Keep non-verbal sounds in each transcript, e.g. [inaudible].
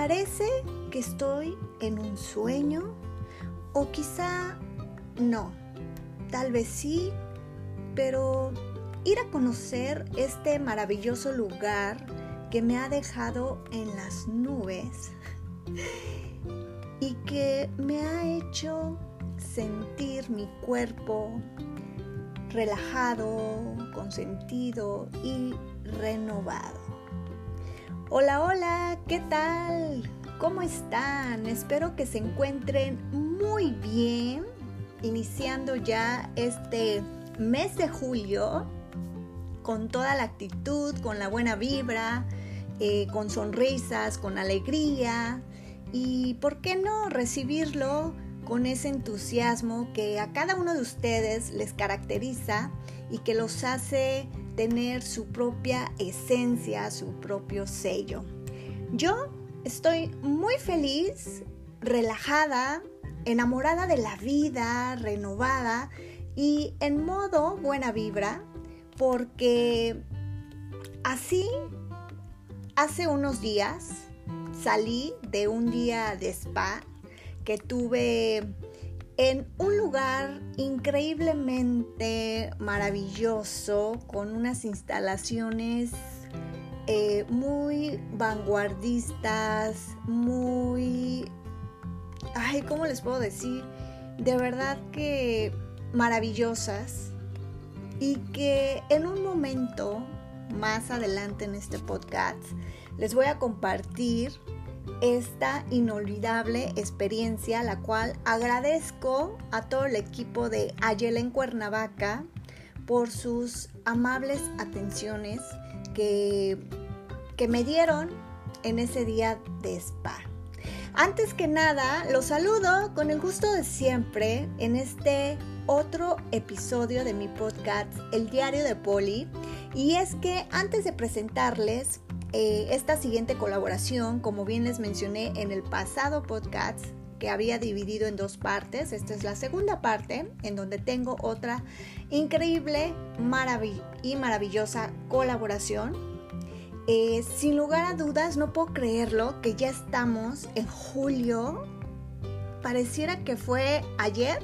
parece que estoy en un sueño o quizá no, tal vez sí, pero ir a conocer este maravilloso lugar que me ha dejado en las nubes y que me ha hecho sentir mi cuerpo relajado, consentido y renovado. Hola, hola, ¿qué tal? ¿Cómo están? Espero que se encuentren muy bien, iniciando ya este mes de julio con toda la actitud, con la buena vibra, eh, con sonrisas, con alegría y, ¿por qué no recibirlo con ese entusiasmo que a cada uno de ustedes les caracteriza y que los hace tener su propia esencia, su propio sello. Yo estoy muy feliz, relajada, enamorada de la vida, renovada y en modo buena vibra, porque así hace unos días salí de un día de spa que tuve en un lugar increíblemente maravilloso con unas instalaciones eh, muy vanguardistas, muy... Ay, ¿cómo les puedo decir? De verdad que maravillosas y que en un momento más adelante en este podcast les voy a compartir esta inolvidable experiencia, la cual agradezco a todo el equipo de Ayela en Cuernavaca por sus amables atenciones que, que me dieron en ese día de spa. Antes que nada, los saludo con el gusto de siempre en este otro episodio de mi podcast, El Diario de Poli. Y es que antes de presentarles eh, esta siguiente colaboración, como bien les mencioné en el pasado podcast, que había dividido en dos partes. Esta es la segunda parte, en donde tengo otra increíble y maravillosa colaboración. Eh, sin lugar a dudas, no puedo creerlo que ya estamos en julio. Pareciera que fue ayer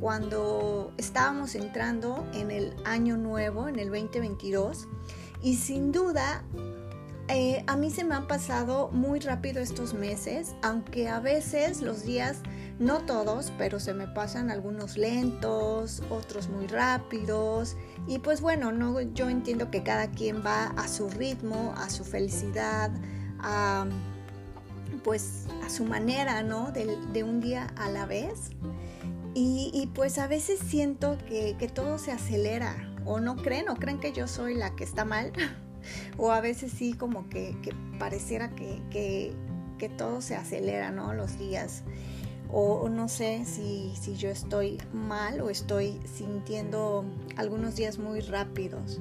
cuando estábamos entrando en el año nuevo, en el 2022. Y sin duda eh, a mí se me han pasado muy rápido estos meses, aunque a veces los días, no todos, pero se me pasan algunos lentos, otros muy rápidos. Y pues bueno, no, yo entiendo que cada quien va a su ritmo, a su felicidad, a, pues a su manera, ¿no? De, un día a la vez. Y, pues a veces siento que, que todo se acelera, o no creen, o creen que yo soy la que está mal. [laughs] o a veces sí como que, pareciera que, todo se acelera, ¿no? Los días. O, no sé si, si, yo estoy mal o estoy sintiendo algunos días muy rápidos.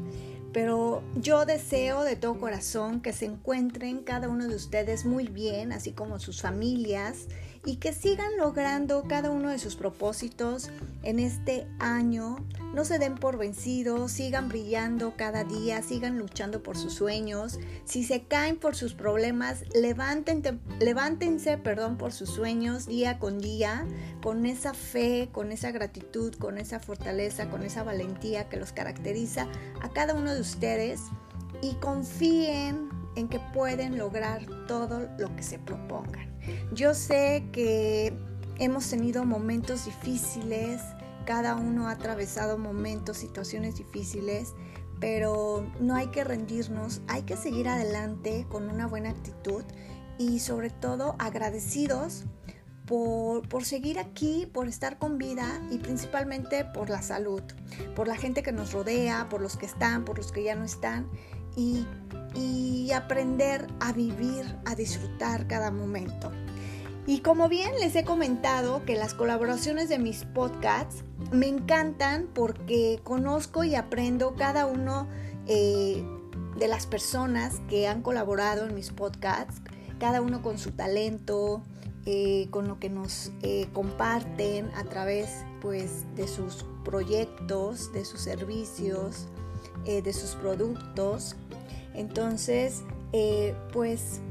Pero yo deseo de todo corazón que se encuentren cada uno de ustedes muy bien, así como sus familias y que sigan logrando cada uno de sus propósitos en este año. No se den por vencidos, sigan brillando cada día, sigan luchando por sus sueños. Si se caen por sus problemas, levántense, perdón, por sus sueños día con día, con esa fe, con esa gratitud, con esa fortaleza, con esa valentía que los caracteriza a cada uno de ustedes y confíen en que pueden lograr todo lo que se propongan. Yo sé que hemos tenido momentos difíciles, cada uno ha atravesado momentos, situaciones difíciles, pero no hay que rendirnos, hay que seguir adelante con una buena actitud y sobre todo agradecidos por, por, seguir aquí, por estar con vida y principalmente por la salud, por la gente que nos rodea, por los que están, por los que ya no están y aprender a vivir, a disfrutar cada momento. Y como bien les he comentado que las colaboraciones de mis podcasts me encantan porque conozco y aprendo cada uno eh, de las personas que han colaborado en mis podcasts, cada uno con su talento, eh, con lo que nos eh, comparten a través pues, de sus proyectos, de sus servicios, de sus productos. Entonces, eh, pues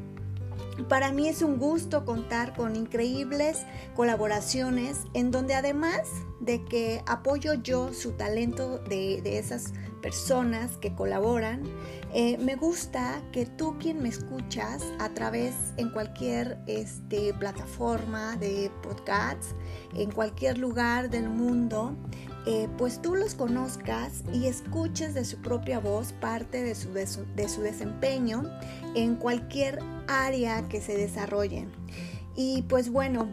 Para mí es un gusto contar con increíbles colaboraciones en donde además de que apoyo yo su talento de, esas personas que colaboran, eh, me gusta que tú quien me escuchas a través en cualquier este, plataforma de podcasts, en cualquier lugar del mundo, eh, pues tú los conozcas y escuches de su propia voz parte de su, de su, desempeño en cualquier área que se desarrollen. Y pues bueno,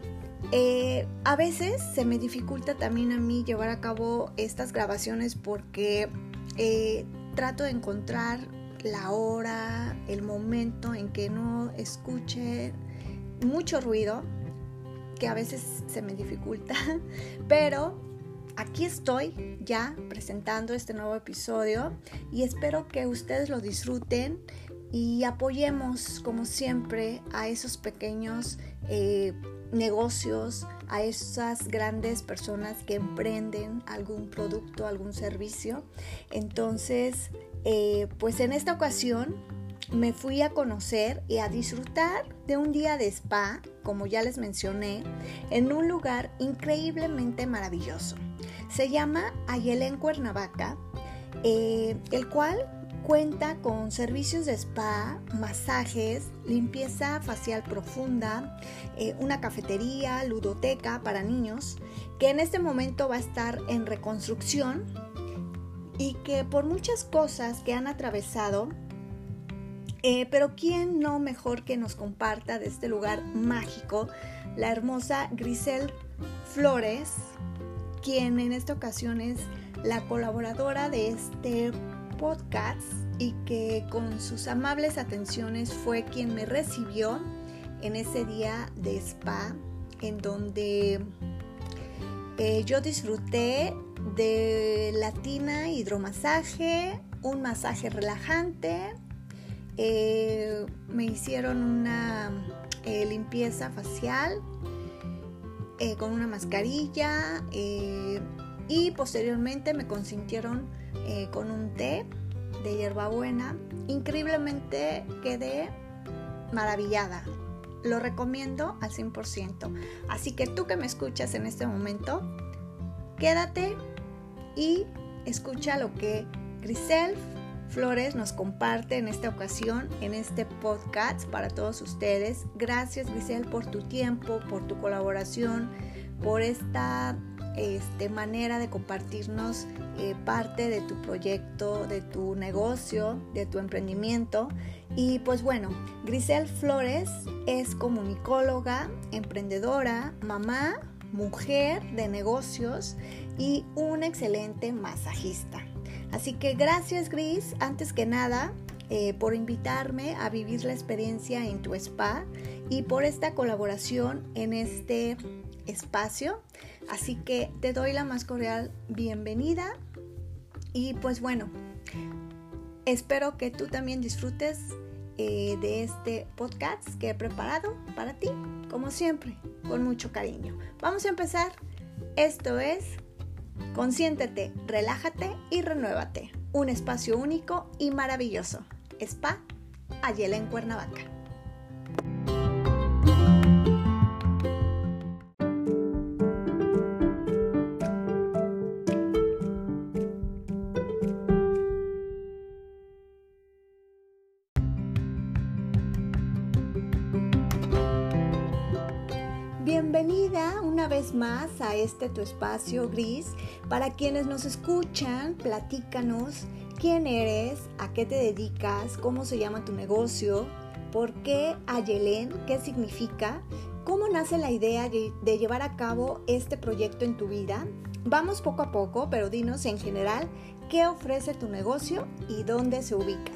eh, a veces se me dificulta también a mí llevar a cabo estas grabaciones porque eh, trato de encontrar la hora, el momento en que no escuche mucho ruido, que a veces se me dificulta, [laughs] pero aquí estoy ya presentando este nuevo episodio y espero que ustedes lo disfruten y apoyemos como siempre a esos pequeños eh, negocios, a esas grandes personas que emprenden algún producto, algún servicio. Entonces, eh, pues en esta ocasión me fui a conocer y a disfrutar de un día de spa, como ya les mencioné, en un lugar increíblemente maravilloso. Se llama Ayelén Cuernavaca, eh, el cual cuenta con servicios de spa, masajes, limpieza facial profunda, eh, una cafetería, ludoteca para niños, que en este momento va a estar en reconstrucción y que por muchas cosas que han atravesado, eh, pero ¿quién no mejor que nos comparta de este lugar mágico? La hermosa Grisel Flores, quien en esta ocasión es la colaboradora de este podcast y que con sus amables atenciones fue quien me recibió en ese día de spa en donde eh, yo disfruté de latina hidromasaje, un masaje relajante, eh, me hicieron una eh, limpieza facial eh, con una mascarilla y posteriormente me consintieron con un té de hierbabuena. Increíblemente quedé maravillada. Lo recomiendo al 100%. Así que tú que me escuchas en este momento, quédate y escucha lo que Grisel Flores nos comparte en esta ocasión, en este podcast para todos ustedes. Gracias Grisel por tu tiempo, por tu colaboración, por esta este, manera de compartirnos eh, parte de tu proyecto, de tu negocio, de tu emprendimiento. Y pues bueno, Grisel Flores es comunicóloga, emprendedora, mamá, mujer de negocios y una excelente masajista. Así que gracias Gris, antes que nada, eh, por invitarme a vivir la experiencia en tu spa y por esta colaboración en este espacio. Así que te doy la más cordial bienvenida y pues bueno, espero que tú también disfrutes eh, de este podcast que he preparado para ti, como siempre, con mucho cariño. Vamos a empezar. Esto es Consiéntete, relájate y renuévate. Un espacio único y maravilloso. Spa Ayela en Cuernavaca. Más a este tu espacio gris. Para quienes nos escuchan, platícanos quién eres, a qué te dedicas, cómo se llama tu negocio, por qué Ayelén, qué significa, cómo nace la idea de llevar a cabo este proyecto en tu vida. Vamos poco a poco, pero dinos en general qué ofrece tu negocio y dónde se ubica.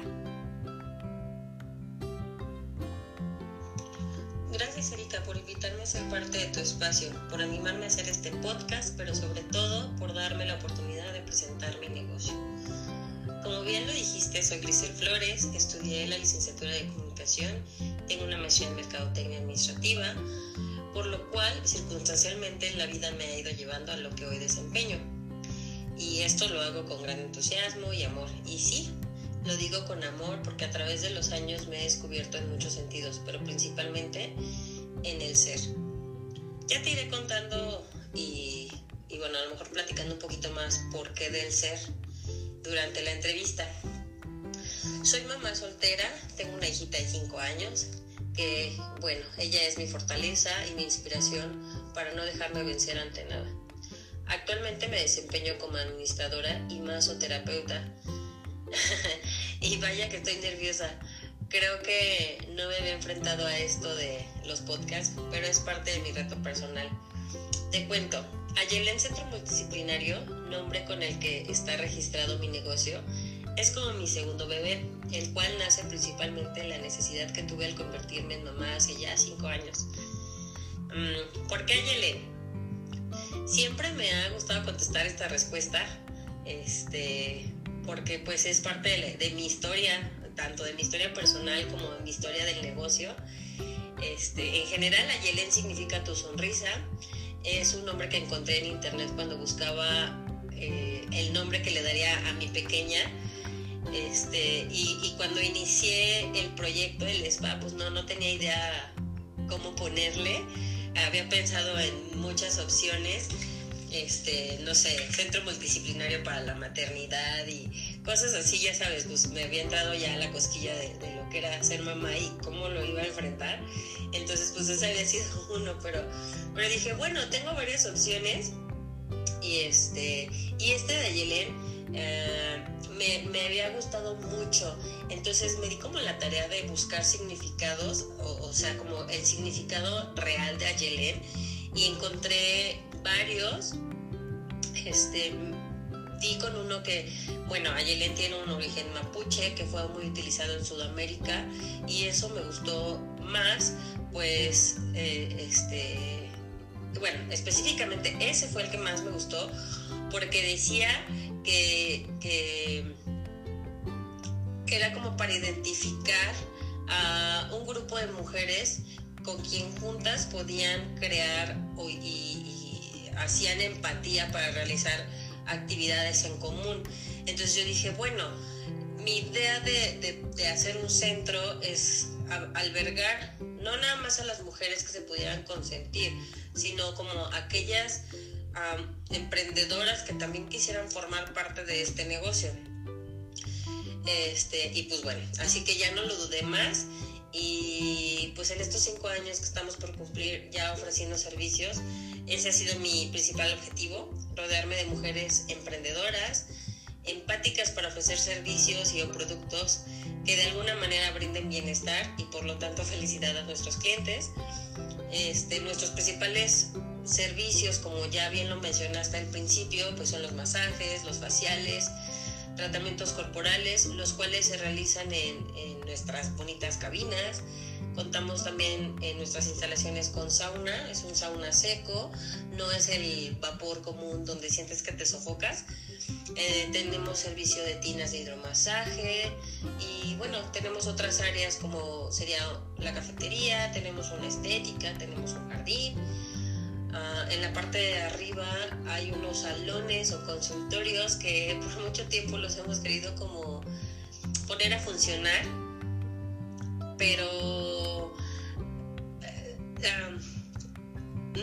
Ser parte de tu espacio, por animarme a hacer este podcast, pero sobre todo por darme la oportunidad de presentar mi negocio. Como bien lo dijiste, soy Grisel Flores, estudié la licenciatura de comunicación, tengo una maestría en mercadotecnia administrativa, por lo cual circunstancialmente la vida me ha ido llevando a lo que hoy desempeño. Y esto lo hago con gran entusiasmo y amor. Y sí, lo digo con amor porque a través de los años me he descubierto en muchos sentidos, pero principalmente en el ser. Ya te iré contando y, bueno, a lo mejor platicando un poquito más por qué del ser durante la entrevista. Soy mamá soltera, tengo una hijita de 5 años, que bueno, ella es mi fortaleza y mi inspiración para no dejarme vencer ante nada. Actualmente me desempeño como administradora y masoterapeuta. [laughs] y vaya que estoy nerviosa. Creo que no me había enfrentado a esto de los podcasts, pero es parte de mi reto personal. Te cuento, Ayelen Centro Multidisciplinario, nombre con el que está registrado mi negocio, es como mi segundo bebé, el cual nace principalmente en la necesidad que tuve al convertirme en mamá hace ya cinco años. Mm, ¿Por qué Ayelen? Siempre me ha gustado contestar esta respuesta, este, porque pues es parte de, mi historia, tanto de mi historia personal como de mi historia del negocio. Este, en general, Ayelen significa tu sonrisa. Es un nombre que encontré en internet cuando buscaba eh, el nombre que le daría a mi pequeña. Este, y, y, cuando inicié el proyecto del spa, pues no, no tenía idea cómo ponerle había pensado en muchas opciones, este, no sé, centro multidisciplinario para la maternidad y cosas así, ya sabes, pues me había entrado ya la cosquilla de, lo que era ser mamá y cómo lo iba a enfrentar. Entonces, pues ese había sido [laughs] uno, pero, pero dije, bueno, tengo varias opciones y este, y este de Ayelen, eh, me, me, había gustado mucho. Entonces me di como la tarea de buscar significados, o, sea, como el significado real de Ayelen, y encontré varios. Este, di con uno que, bueno, Ayelen tiene un origen mapuche que fue muy utilizado en Sudamérica, y eso me gustó más, pues, eh, este, bueno, específicamente ese fue el que más me gustó, porque decía que, que, era como para identificar a un grupo de mujeres con quien juntas podían crear y, hacían empatía para realizar actividades en común. Entonces yo dije, bueno, mi idea de, de, hacer un centro es albergar no nada más a las mujeres que se pudieran consentir, sino como aquellas emprendedoras que también quisieran formar parte de este negocio. Este, y pues bueno, así que ya no lo dudé más y pues en estos cinco años que estamos por cumplir ya ofreciendo servicios, ese ha sido mi principal objetivo, rodearme de mujeres emprendedoras, empáticas para ofrecer servicios y o productos que de alguna manera brinden bienestar y por lo tanto felicidad a nuestros clientes. Este, nuestros principales servicios, como ya bien lo mencionaste al principio, pues son los masajes, los faciales, tratamientos corporales, los cuales se realizan en, nuestras bonitas cabinas. Contamos también en nuestras instalaciones con sauna, es un sauna seco, no es el vapor común donde sientes que te sofocas. Eh, tenemos servicio de tinas de hidromasaje y bueno, tenemos otras áreas como sería la cafetería, tenemos una estética, tenemos un jardín Ah, en la parte de arriba hay unos salones o consultorios que por mucho tiempo los hemos querido como poner a funcionar, pero eh,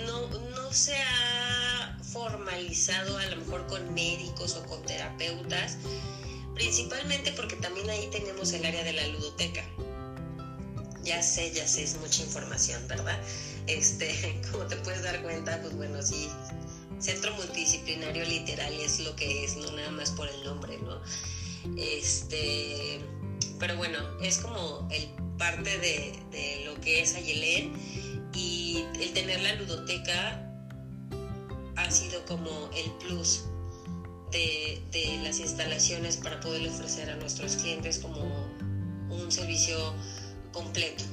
no, no se ha formalizado a lo mejor con médicos o con terapeutas, principalmente porque también ahí tenemos el área de la ludoteca. Ya sé, ya sé, es mucha información, ¿verdad? Este, [laughs] como te puedes dar cuenta, pues bueno, sí, centro multidisciplinario literal es lo que es, no nada más por el nombre, ¿no? Este, pero bueno, es como el parte de, lo que es Ayelén y el tener la ludoteca ha sido como el plus de, de las instalaciones para poder ofrecer a nuestros clientes como un servicio completo.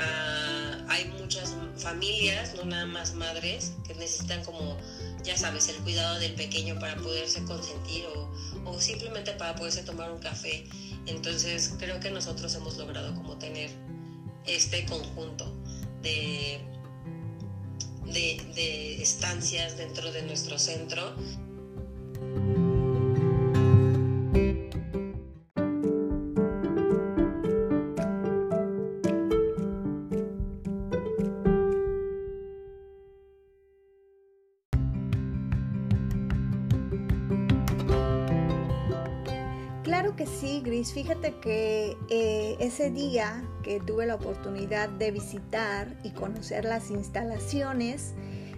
Ah, hay muchas familias, no nada más madres, que necesitan como, ya sabes, el cuidado del pequeño para poderse consentir o, o simplemente para poderse tomar un café. Entonces creo que nosotros hemos logrado como tener este conjunto de, de, de estancias dentro de nuestro centro claro que sí, Gris. Fíjate que eh, ese día que tuve la oportunidad de visitar y conocer las instalaciones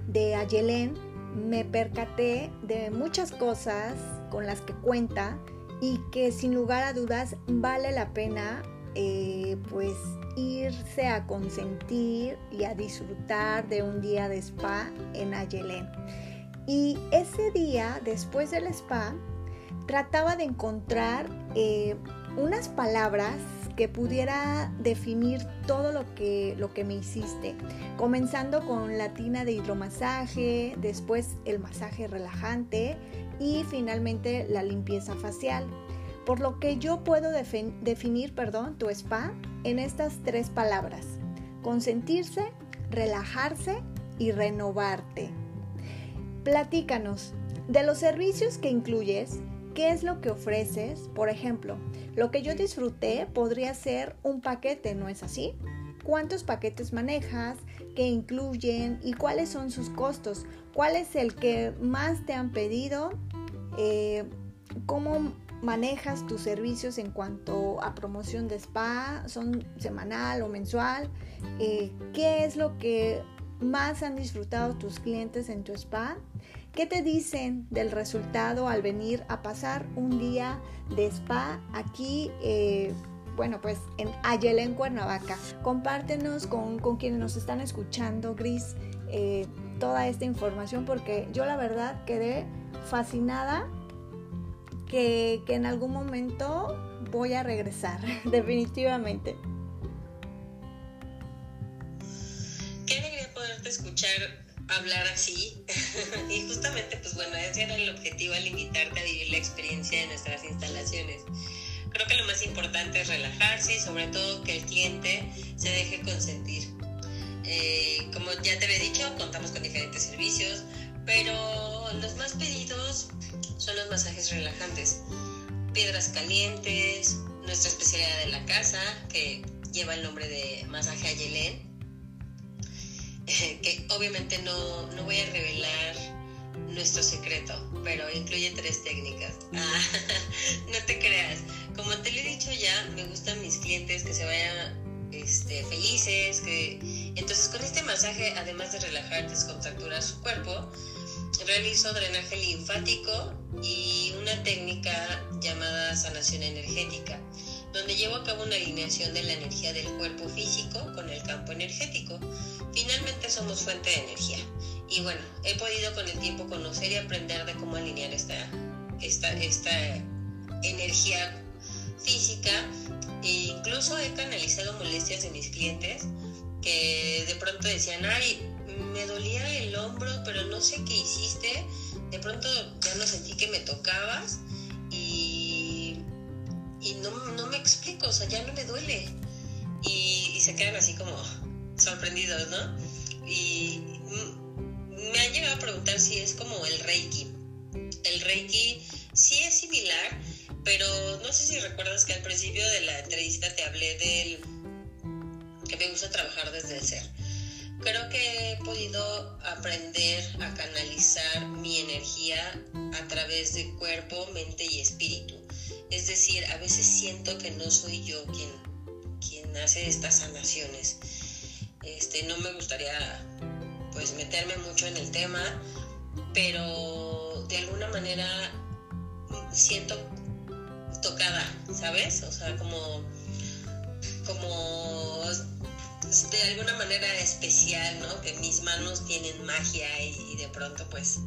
de Ayelén, me percaté de muchas cosas con las que cuenta y que sin lugar a dudas vale la pena eh, pues irse a consentir y a disfrutar de un día de spa en Ayelén. Y ese día, después del spa, trataba de encontrar eh, unas palabras que pudiera definir todo lo que, lo que me hiciste, comenzando con la tina de hidromasaje, después el masaje relajante y finalmente la limpieza facial. Por lo que yo puedo definir perdón, tu spa en estas tres palabras, consentirse, relajarse y renovarte. Platícanos, de los servicios que incluyes, ¿qué es lo que ofreces? Por ejemplo, lo que yo disfruté podría ser un paquete, ¿no es así? ¿Cuántos paquetes manejas? ¿Qué incluyen? ¿Y cuáles son sus costos? ¿Cuál es el que más te han pedido? Eh, ¿Cómo manejas tus servicios en cuanto a promoción de spa? ¿Son semanal o mensual? Eh, ¿Qué es lo que más han disfrutado tus clientes en tu spa? ¿Qué te dicen del resultado al venir a pasar un día de spa aquí? Eh, bueno, pues en Ayelén, Cuernavaca. Compártenos con, quienes nos están escuchando, Gris, eh, toda esta información porque yo la verdad quedé fascinada que, que en algún momento voy a regresar, [laughs] definitivamente. Qué alegría poderte escuchar hablar así. [laughs] y justamente, pues bueno, ese era el objetivo al invitarte a vivir la experiencia de nuestras instalaciones. Creo que lo más importante es relajarse y sobre todo que el cliente se deje consentir. Eh, como ya te había dicho, contamos con diferentes servicios, pero los más pedidos son los masajes relajantes. Piedras calientes, nuestra especialidad de la casa, que lleva el nombre de masaje Ayelén que obviamente no, no, voy a revelar nuestro secreto, pero incluye tres técnicas. [laughs] No te creas. Como te lo he dicho ya, me gustan mis clientes que se vayan este, felices, que entonces con este masaje, además de relajar, descontracturar su cuerpo, realizo drenaje linfático y una técnica llamada sanación energética donde llevo a cabo una alineación de la energía del cuerpo físico con el campo energético. Finalmente somos fuente de energía. Y bueno, he podido con el tiempo conocer y aprender de cómo alinear esta, esta, esta energía física. E incluso he canalizado molestias de mis clientes que de pronto decían, ay, me dolía el hombro, pero no sé qué hiciste. De pronto ya no sentí que me tocabas y no, no, me explico, o sea, ya no me duele. Y, se quedan así como sorprendidos, ¿no? Y me han llegado a preguntar si es como el Reiki. El Reiki sí es similar, pero no sé si recuerdas que al principio de la entrevista te hablé del que me gusta trabajar desde el ser. Creo que he podido aprender a canalizar mi energía a través de cuerpo, mente y espíritu. Es decir, a veces siento que no soy yo quien, quien hace estas sanaciones. Este, no me gustaría pues meterme mucho en el tema, pero de alguna manera siento tocada, ¿sabes? O sea, como, como de alguna manera especial, ¿no? Que mis manos tienen magia y de pronto pues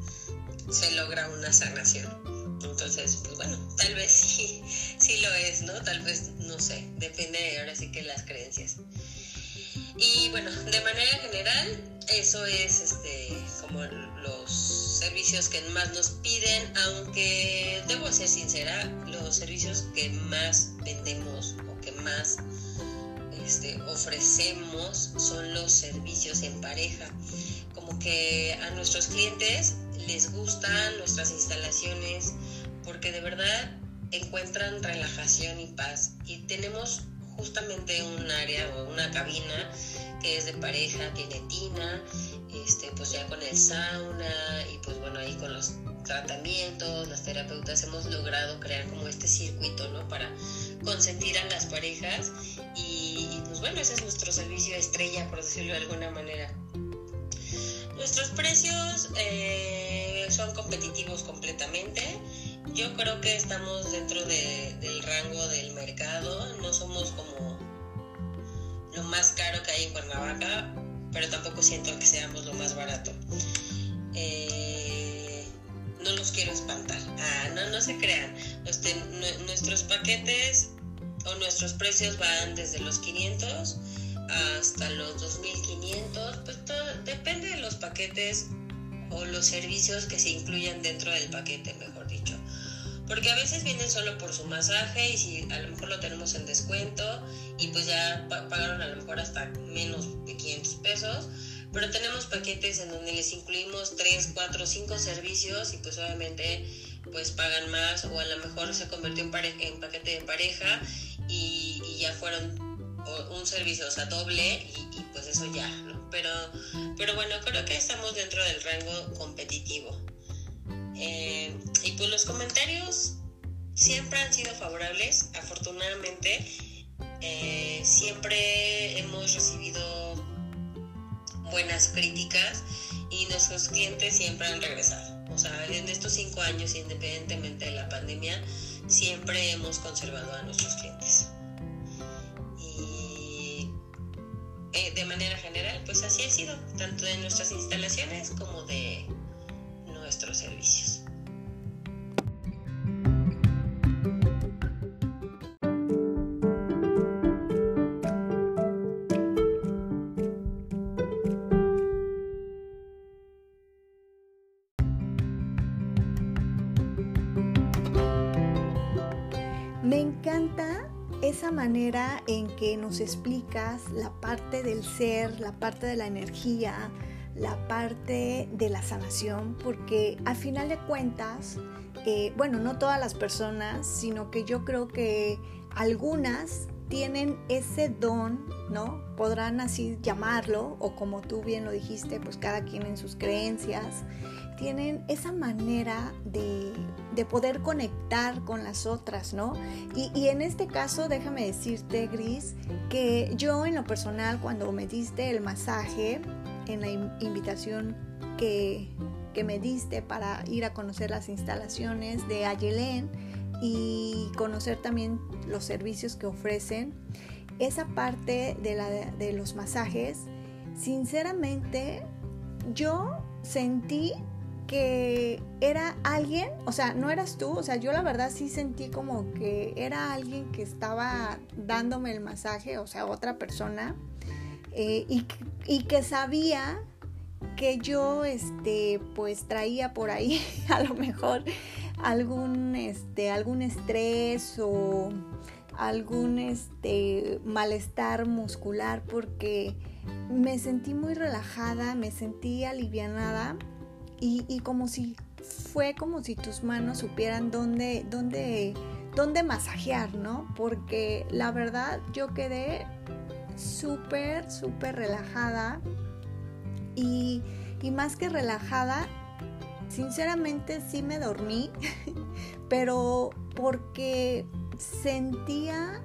se logra una sanación. Entonces, pues bueno, tal vez sí, sí lo es, ¿no? Tal vez, no sé, depende de ahora sí que las creencias. Y bueno, de manera general, eso es este, como los servicios que más nos piden, aunque debo ser sincera, los servicios que más vendemos o que más este, ofrecemos son los servicios en pareja. Como que a nuestros clientes les gustan nuestras instalaciones porque de verdad encuentran relajación y paz. Y tenemos justamente un área o una cabina que es de pareja, tiene tina, este, pues ya con el sauna y pues bueno, ahí con los tratamientos, las terapeutas hemos logrado crear como este circuito, ¿no? Para consentir a las parejas y, pues bueno, ese es nuestro servicio estrella, por decirlo de alguna manera. Nuestros precios eh, son competitivos completamente. Yo creo que estamos dentro del rango del mercado. No somos como lo más caro que hay en Cuernavaca, pero tampoco siento que seamos lo más barato. Eh, no los quiero espantar. Ah, no, no se crean. Nuestros paquetes o nuestros precios van desde los 500 hasta los 2500, pues todo, depende de los paquetes o los servicios que se incluyan dentro del paquete, dicho. Porque a veces vienen solo por su masaje y si a lo mejor lo tenemos en descuento y pues ya pagaron a lo mejor hasta menos de 500 pesos. Pero tenemos paquetes en donde les incluimos 3, 4, 5 servicios y pues obviamente pues pagan más o a lo mejor se convirtió en, en paquete de pareja y, ya fueron un servicio, o sea, doble y, pues eso ya, ¿no? Pero, pero bueno, creo que estamos dentro del rango competitivo. Eh, y pues los comentarios siempre han sido favorables, afortunadamente. Eh, siempre hemos recibido buenas críticas y nuestros clientes siempre han regresado. O sea, en estos cinco años, independientemente de la pandemia, siempre hemos conservado a nuestros clientes. Y eh, de manera general, pues así ha sido, tanto de nuestras instalaciones como de nuestros servicios. Manera en que nos explicas la parte del ser, la parte de la energía, la parte de la sanación, porque al final de cuentas, eh, bueno, no todas las personas, sino que yo creo que algunas tienen ese don, ¿no? Podrán así llamarlo, o como tú bien lo dijiste, pues cada quien en sus creencias, tienen esa manera de, poder conectar con las otras, ¿no? Y, y, en este caso, déjame decirte, Gris, que yo en lo personal, cuando me diste el masaje, en la invitación que, que me diste para ir a conocer las instalaciones de Ayelén y conocer también los servicios que ofrecen, esa parte de, la, de los masajes, sinceramente, yo sentí que era alguien, o sea, no eras tú, o sea, yo la verdad sí sentí como que era alguien que estaba dándome el masaje, o sea, otra persona, eh, y, y, que sabía que yo, este, pues traía por ahí [laughs] a lo mejor algún, este, algún estrés o algún, este, malestar muscular porque me sentí muy relajada, me sentí alivianada y, como si fue como si tus manos supieran dónde, dónde, dónde masajear, ¿no? Porque la verdad yo quedé súper, súper relajada y, y más que relajada, sinceramente sí me dormí, [laughs] pero porque sentía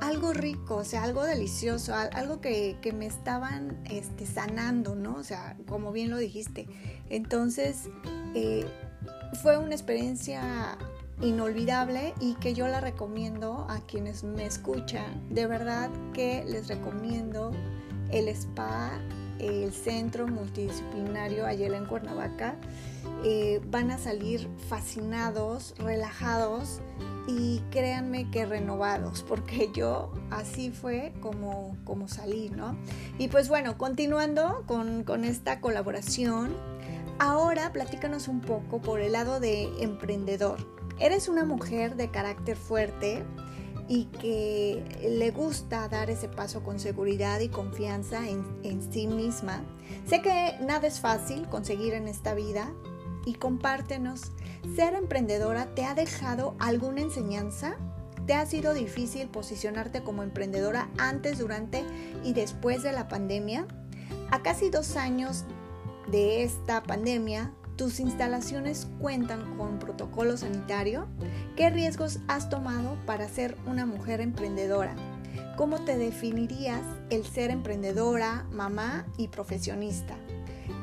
algo rico, o sea, algo delicioso, algo que, que, me estaban este, sanando, ¿no? O sea, como bien lo dijiste. Entonces, eh, fue una experiencia inolvidable y que yo la recomiendo a quienes me escuchan. De verdad que les recomiendo el spa, el centro multidisciplinario Ayala en Cuernavaca. Eh, van a salir fascinados, relajados y créanme que renovados, porque [laughs] yo así fue como, como salí, ¿no? Y pues bueno, continuando con, con esta colaboración, ahora platícanos un poco por el lado de emprendedor. Eres una mujer de carácter fuerte y que le gusta dar ese paso con seguridad y confianza en, sí misma. Sé que nada es fácil conseguir en esta vida y compártenos ¿Ser emprendedora te ha dejado alguna enseñanza? ¿Te ha sido difícil posicionarte como emprendedora antes, durante y después de la pandemia? A casi dos años de esta pandemia, ¿tus instalaciones cuentan con protocolo sanitario? ¿Qué riesgos has tomado para ser una mujer emprendedora? ¿Cómo te definirías el ser emprendedora, mamá y profesionista?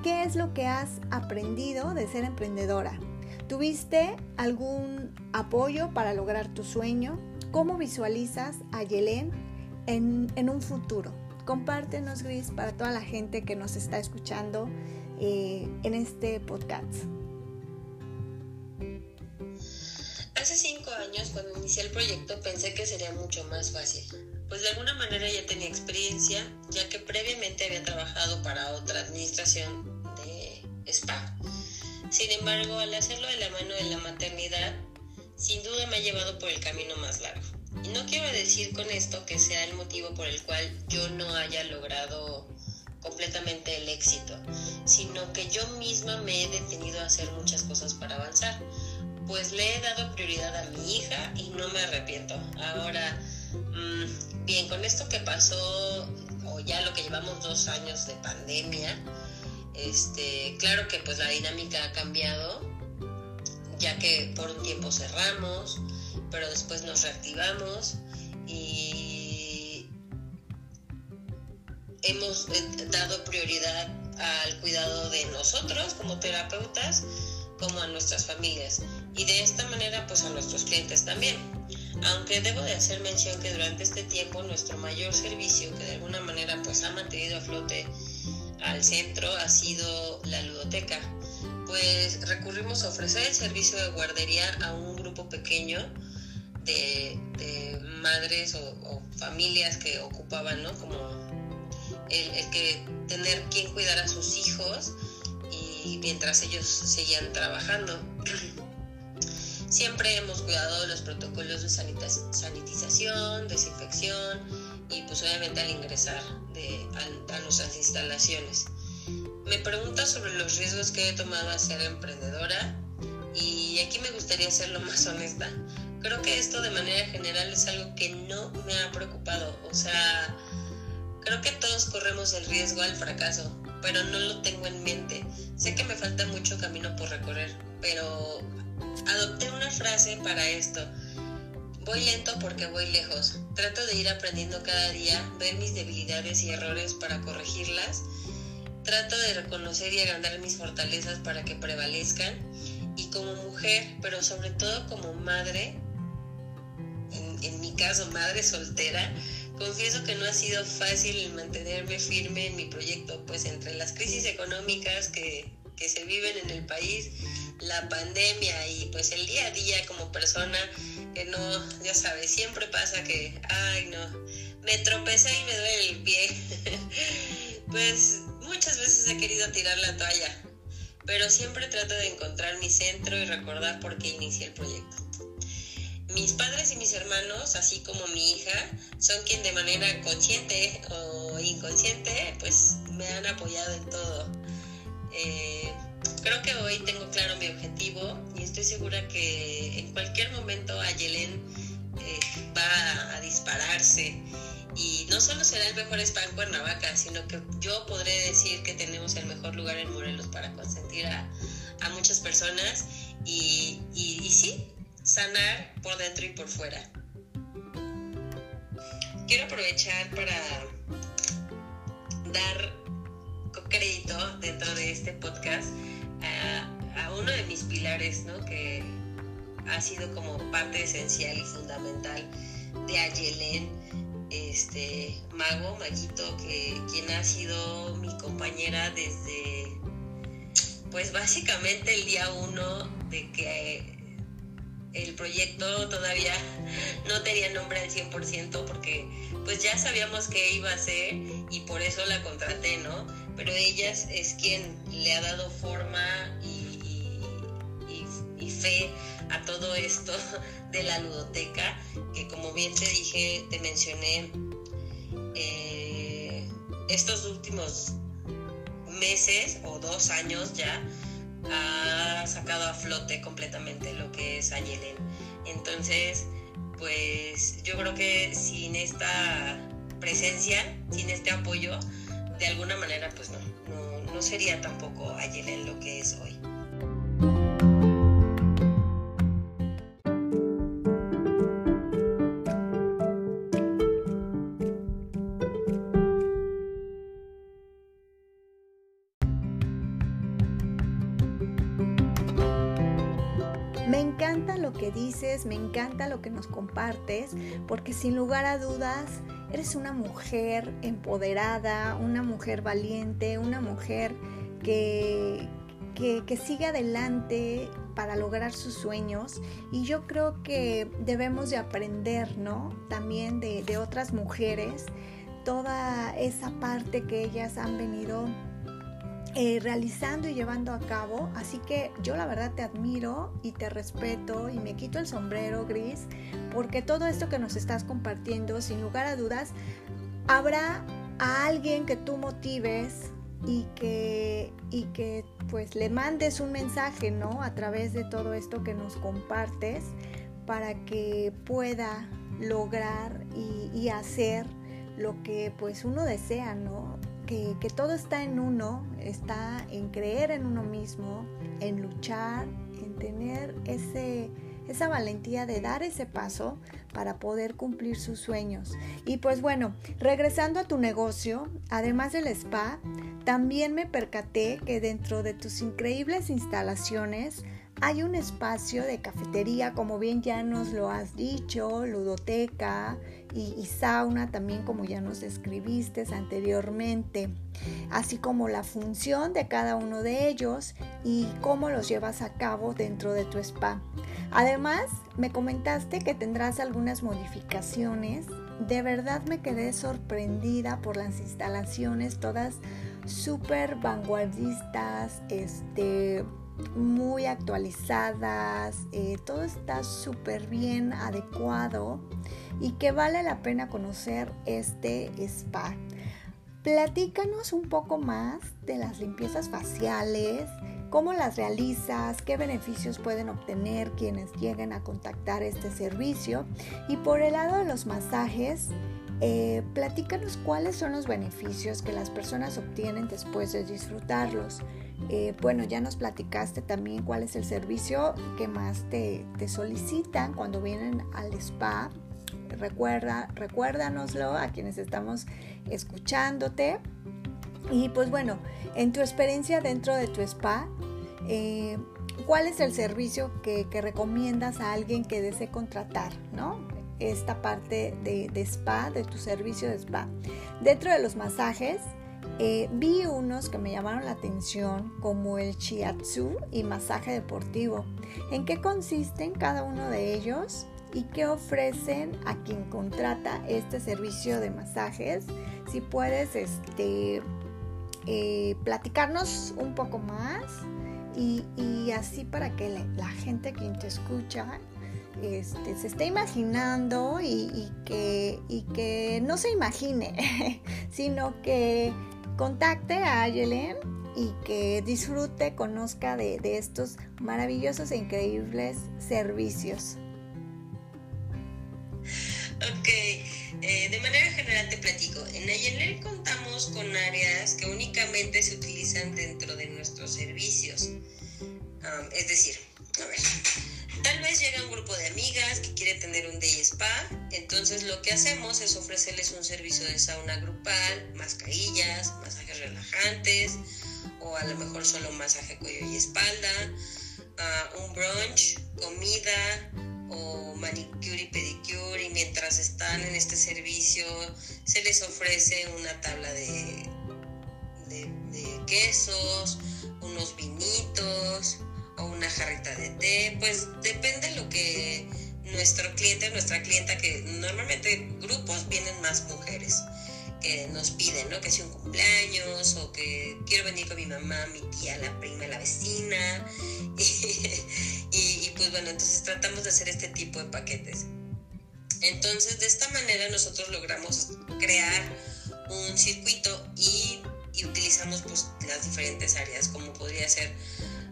¿Qué es lo que has aprendido de ser emprendedora? ¿Tuviste algún apoyo para lograr tu sueño? ¿Cómo visualizas a Yelén en, un futuro? Compártenos, Gris, para toda la gente que nos está escuchando eh, en este podcast. Hace cinco años, cuando inicié el proyecto, pensé que sería mucho más fácil, pues de alguna manera ya tenía experiencia, ya que previamente había trabajado para otra administración de spa. Sin embargo, al hacerlo de la mano de la maternidad, sin duda me ha llevado por el camino más largo. Y no quiero decir con esto que sea el motivo por el cual yo no haya logrado completamente el éxito, sino que yo misma me he detenido a hacer muchas cosas para avanzar. Pues le he dado prioridad a mi hija y no me arrepiento. Ahora, mm, bien, con esto que pasó, o ya lo que llevamos dos años de pandemia, este, claro que pues la dinámica ha cambiado, ya que por un tiempo cerramos, pero después nos reactivamos y hemos eh, dado prioridad al cuidado de nosotros como terapeutas como a nuestras familias y de esta manera pues a nuestros clientes también. Aunque debo de hacer mención que durante este tiempo nuestro mayor servicio que de alguna manera pues ha mantenido a flote al centro ha sido la ludoteca, pues recurrimos a ofrecer el servicio de guardería a un grupo pequeño de, madres o, familias que ocupaban, ¿no? Como el, el, que tener quien cuidar a sus hijos y mientras ellos seguían trabajando. Siempre hemos cuidado los protocolos de sanitización, desinfección y pues obviamente al ingresar de, a, a nuestras instalaciones. Me pregunta sobre los riesgos que he tomado a ser emprendedora y aquí me gustaría ser lo más honesta. Creo que esto de manera general es algo que no me ha preocupado. O sea, creo que todos corremos el riesgo al fracaso, pero no lo tengo en mente. Sé que me falta mucho camino por recorrer, pero adopté una frase para esto. Voy lento porque voy lejos. Trato de ir aprendiendo cada día, ver mis debilidades y errores para corregirlas. Trato de reconocer y agrandar mis fortalezas para que prevalezcan. Y como mujer, pero sobre todo como madre, en, mi caso madre soltera, confieso que no ha sido fácil mantenerme firme en mi proyecto, pues entre las crisis económicas que, que se viven en el país, la pandemia y pues el día a día como persona que no, ya sabes, siempre pasa que, ay no, me tropecé y me duele el pie. [laughs] pues muchas veces he querido tirar la toalla, pero siempre trato de encontrar mi centro y recordar por qué inicié el proyecto. Mis padres y mis hermanos, así como mi hija, son quien de manera consciente o inconsciente, pues me han apoyado en todo. Eh, creo que hoy tengo claro mi objetivo y estoy segura que en cualquier momento Ayelen eh, va a dispararse y no solo será el mejor spa en Cuernavaca, sino que yo podré decir que tenemos el mejor lugar en Morelos para consentir a, muchas personas y, y sí, sanar por dentro y por fuera. Quiero aprovechar para dar crédito dentro de este podcast a, uno de mis pilares, ¿no? que ha sido como parte esencial y fundamental de Ayelen, este Mago, Maguito, que quien ha sido mi compañera desde, pues básicamente el día uno de que el proyecto todavía no tenía nombre al 100% porque pues ya sabíamos qué iba a ser y por eso la contraté, ¿no? Pero ella es quien le ha dado forma y, fe a todo esto [laughs] de la ludoteca, que como bien te dije, te mencioné, eh, estos últimos meses o dos años ya, ha sacado a flote completamente lo que es Ayelen. Entonces, pues yo creo que sin esta presencia, sin este apoyo, de alguna manera pues no, no, no sería tampoco Ayelen lo que es hoy. Que dices, me encanta lo que nos compartes, porque sin lugar a dudas eres una mujer empoderada, una mujer valiente, una mujer que, que, sigue adelante para lograr sus sueños y yo creo que debemos de aprender, ¿no? También de, de otras mujeres, toda esa parte que ellas han venido eh, realizando y llevando a cabo. Así que yo la verdad te admiro y te respeto y me quito el sombrero gris porque todo esto que nos estás compartiendo, sin lugar a dudas, habrá a alguien que tú motives y que, y que pues le mandes un mensaje, ¿no? A través de todo esto que nos compartes para que pueda lograr y, y hacer lo que pues uno desea, ¿no? Que, todo está en uno, está en creer en uno mismo, en luchar, en tener ese, esa valentía de dar ese paso para poder cumplir sus sueños. Y pues bueno, regresando a tu negocio, además del spa, también me percaté que dentro de tus increíbles instalaciones hay un espacio de cafetería, como bien ya nos lo has dicho, ludoteca y, sauna también como ya nos describiste anteriormente, así como la función de cada uno de ellos y cómo los llevas a cabo dentro de tu spa. Además, me comentaste que tendrás algunas modificaciones. De verdad me quedé sorprendida por las instalaciones, todas súper vanguardistas, este muy actualizadas, eh, todo está súper bien adecuado y que vale la pena conocer este spa. Platícanos un poco más de las limpiezas faciales, cómo las realizas, qué beneficios pueden obtener quienes lleguen a contactar este servicio y por el lado de los masajes, eh, platícanos cuáles son los beneficios que las personas obtienen después de disfrutarlos. Eh, bueno, ya nos platicaste también cuál es el servicio que más te, solicitan cuando vienen al spa. Recuerda, recuérdanoslo a quienes estamos escuchándote. Y pues bueno, en tu experiencia dentro de tu spa, eh, ¿cuál es el servicio que, que, recomiendas a alguien que desee contratar, ¿no? Esta parte de, de spa, de tu servicio de spa. Dentro de los masajes, eh, vi unos que me llamaron la atención como el shiatsu y masaje deportivo. ¿En qué consisten cada uno de ellos y qué ofrecen a quien contrata este servicio de masajes? Si puedes este, eh, platicarnos un poco más y, así para que la, gente que te escucha este, se esté imaginando y, que, y que no se imagine, [laughs] sino que contacte a Ayelen y que disfrute, conozca de, estos maravillosos e increíbles servicios. Ok, eh, de manera general te platico. En Ayelen contamos con áreas que únicamente se utilizan dentro de nuestros servicios. es decir, a ver, Tal vez llega un grupo de amigas que quiere tener un day spa, entonces lo que hacemos es ofrecerles un servicio de sauna grupal, mascarillas, masajes relajantes o a lo mejor solo masaje cuello y espalda, uh, un brunch, comida o manicure y pedicure y mientras están en este servicio se les ofrece una tabla de quesos, unos vinitos, o una jarrita de té, pues depende lo que nuestro cliente, nuestra clienta, que normalmente grupos vienen más mujeres que nos piden, ¿no? Que si un cumpleaños o que quiero venir con mi mamá, mi tía, la prima, la vecina. [laughs] Y, pues bueno, entonces tratamos de hacer este tipo de paquetes. Entonces de esta manera nosotros logramos crear un circuito y, y utilizamos pues las diferentes áreas como podría ser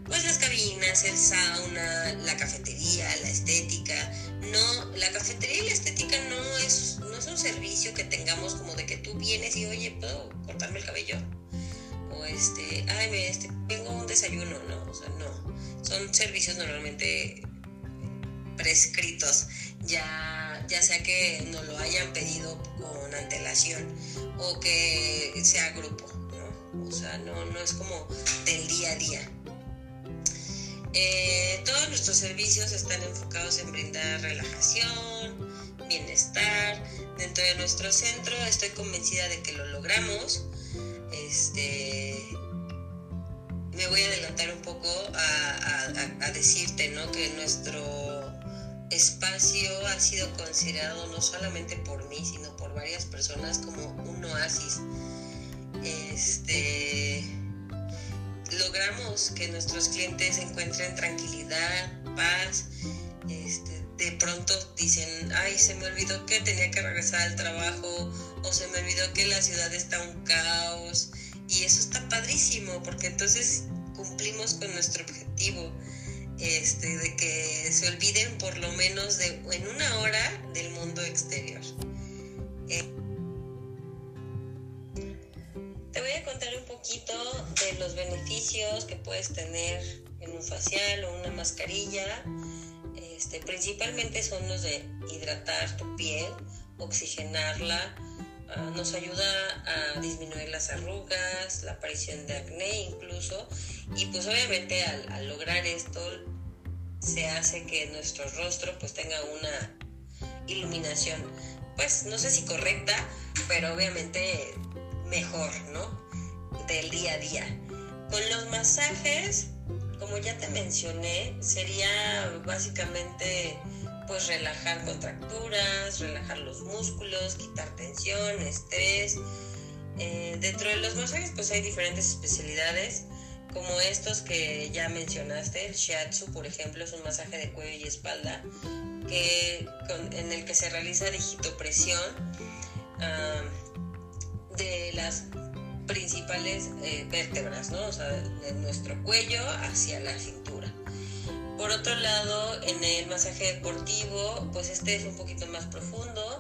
pues las cabinas, el sauna, la cafetería, la estética. No, la cafetería y la estética no es, no es un servicio que tengamos como de que tú vienes y oye, ¿puedo cortarme el cabello? O este, ay, me, este, tengo un desayuno, ¿no? O sea, no. Son servicios normalmente prescritos, ya, ya sea que nos lo hayan pedido con antelación o que sea grupo, ¿no? O sea, no, no es como del día a día. Eh, todos nuestros servicios están enfocados en brindar relajación, bienestar. Dentro de nuestro centro estoy convencida de que lo logramos. Este, me voy a adelantar un poco a, decirte ¿no? que nuestro espacio ha sido considerado no solamente por mí, sino por varias personas como un oasis. Este, logramos que nuestros clientes encuentren tranquilidad, paz. Este, de pronto dicen, ay, se me olvidó que tenía que regresar al trabajo o se me olvidó que la ciudad está un caos. Y eso está padrísimo porque entonces cumplimos con nuestro objetivo. Este, de que se olviden por lo menos en una hora del mundo exterior. Eh, te voy a contar de los beneficios que puedes tener en un facial o una mascarilla. Este, principalmente son los de hidratar tu piel, oxigenarla, ah, nos ayuda a disminuir las arrugas, la aparición de acné incluso, y pues obviamente al, lograr esto se hace que nuestro rostro pues tenga una iluminación, pues no sé si correcta, pero obviamente mejor, ¿no? Del día a día. Con los masajes, como ya te mencioné, sería básicamente pues relajar contracturas, relajar los músculos, quitar tensión, estrés. Eh, dentro de los masajes pues hay diferentes especialidades como estos que ya mencionaste, el shiatsu por ejemplo es un masaje de cuello y espalda que, en el que se realiza digitopresión de las principales eh, vértebras, ¿no? O sea, de nuestro cuello hacia la cintura. Por otro lado, en el masaje deportivo, pues este es un poquito más profundo,